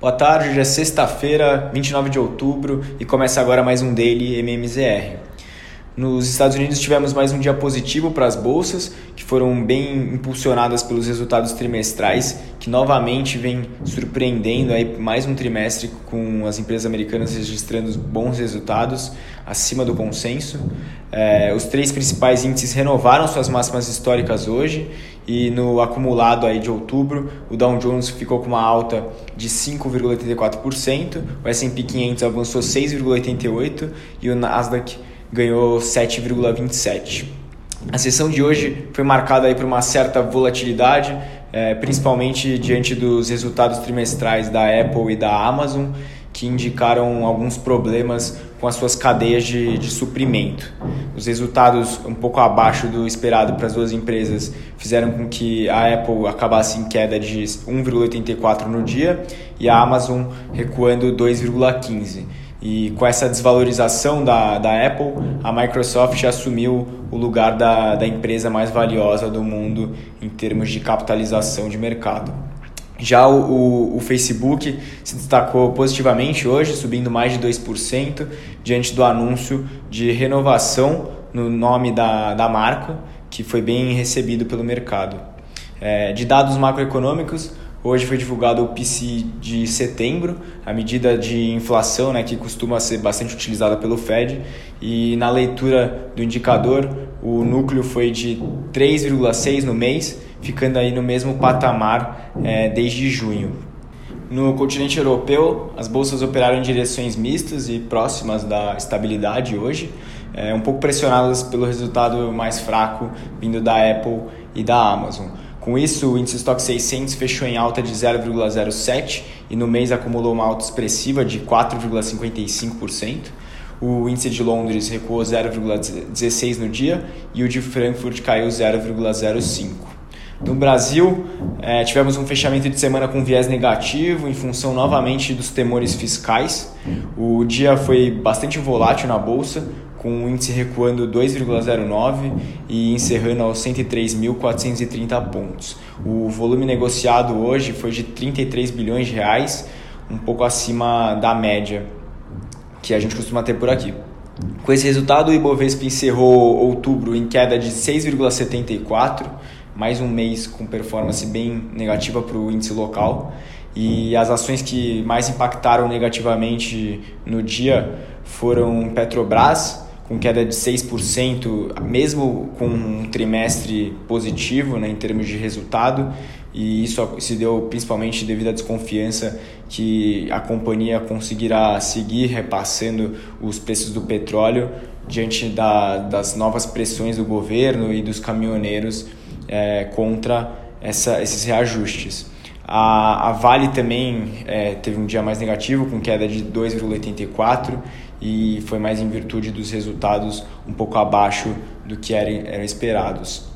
Boa tarde, hoje é sexta-feira, 29 de outubro e começa agora mais um Daily MMZR. Nos Estados Unidos tivemos mais um dia positivo para as bolsas, que foram bem impulsionadas pelos resultados trimestrais, que novamente vem surpreendendo aí mais um trimestre com as empresas americanas registrando bons resultados acima do consenso. É, os três principais índices renovaram suas máximas históricas hoje e no acumulado aí de outubro, o Dow Jones ficou com uma alta de 5,84%, o S&P 500 avançou 6,88% e o Nasdaq ganhou 7,27%. A sessão de hoje foi marcada aí por uma certa volatilidade, é, principalmente diante dos resultados trimestrais da Apple e da Amazon, que indicaram alguns problemas com as suas cadeias de, de suprimento. Os resultados um pouco abaixo do esperado para as duas empresas fizeram com que a Apple acabasse em queda de 1,84 no dia e a Amazon recuando 2,15. E com essa desvalorização da, da Apple, a Microsoft assumiu o lugar da, da empresa mais valiosa do mundo em termos de capitalização de mercado. Já o, o, o, Facebook se destacou positivamente hoje, subindo mais de 2%, diante do anúncio de renovação no nome da, da marca, que foi bem recebido pelo mercado. É, de dados macroeconômicos, hoje foi divulgado o PCI de setembro, a medida de inflação né, que costuma ser bastante utilizada pelo Fed, e na leitura do indicador, o núcleo foi de 3,6 no mês, ficando aí no mesmo patamar é, desde junho. No continente europeu, as bolsas operaram em direções mistas e próximas da estabilidade hoje, é, um pouco pressionadas pelo resultado mais fraco vindo da Apple e da Amazon. Com isso, o índice Stock 600 fechou em alta de 0,07 e no mês acumulou uma alta expressiva de 4,55%. O índice de Londres recuou 0,16 no dia e o de Frankfurt caiu 0,05. No Brasil, é, tivemos um fechamento de semana com viés negativo, em função novamente dos temores fiscais. O dia foi bastante volátil na bolsa, com o índice recuando 2,09 e encerrando aos 103.430 pontos. O volume negociado hoje foi de 33 bilhões de reais, um pouco acima da média que a gente costuma ter por aqui. Com esse resultado, o Ibovespa encerrou outubro em queda de 6,74 mais um mês com performance bem negativa para o índice local. E as ações que mais impactaram negativamente no dia foram Petrobras, com queda de 6%, mesmo com um trimestre positivo né, em termos de resultado, e isso se deu principalmente devido à desconfiança que a companhia conseguirá seguir repassando os preços do petróleo diante da, das novas pressões do governo e dos caminhoneiros é, contra essa, esses reajustes. A, a Vale também é, teve um dia mais negativo, com queda de 2,84 e foi mais em virtude dos resultados um pouco abaixo do que eram, eram esperados.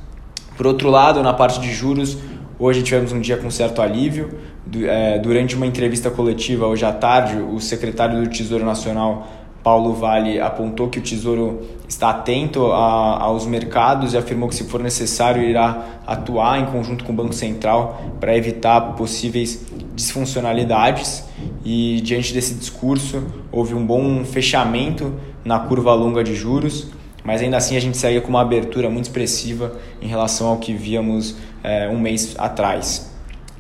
Por outro lado, na parte de juros, hoje tivemos um dia com certo alívio. É, durante uma entrevista coletiva hoje à tarde, o secretário do Tesouro Nacional Paulo Vale apontou que o Tesouro está atento a, aos mercados e afirmou que, se for necessário, irá atuar em conjunto com o Banco Central para evitar possíveis disfuncionalidades. E, diante desse discurso, houve um bom fechamento na curva longa de juros, mas ainda assim a gente segue com uma abertura muito expressiva em relação ao que víamos é, um mês atrás.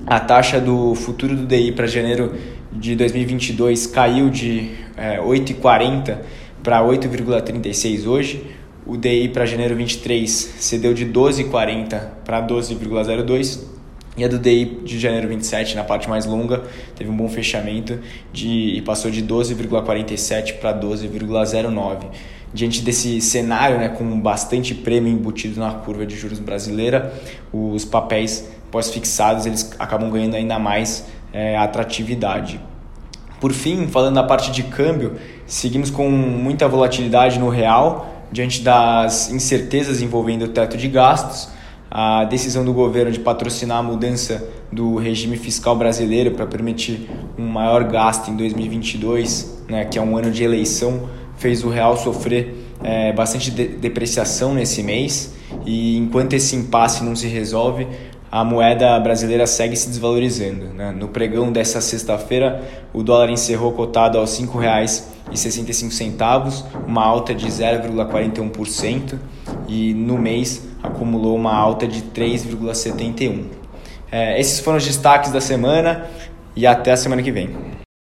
A taxa do futuro do DI para janeiro de 2022 caiu de é, 8,40 para 8,36 hoje. O DI para janeiro 23 cedeu de 12,40 para 12,02. E a do DI de janeiro 27, na parte mais longa, teve um bom fechamento de, e passou de 12,47 para 12,09. Diante desse cenário, né, com bastante prêmio embutido na curva de juros brasileira, os papéis pós-fixados eles acabam ganhando ainda mais é, atratividade. Por fim, falando da parte de câmbio, seguimos com muita volatilidade no real, diante das incertezas envolvendo o teto de gastos, a decisão do governo de patrocinar a mudança do regime fiscal brasileiro para permitir um maior gasto em 2022, né, que é um ano de eleição, fez o real sofrer é, bastante de depreciação nesse mês. E enquanto esse impasse não se resolve, a moeda brasileira segue se desvalorizando. Né? No pregão dessa sexta-feira, o dólar encerrou cotado aos R$ 5,65, uma alta de 0,41% e no mês acumulou uma alta de 3,71%. É, esses foram os destaques da semana e até a semana que vem.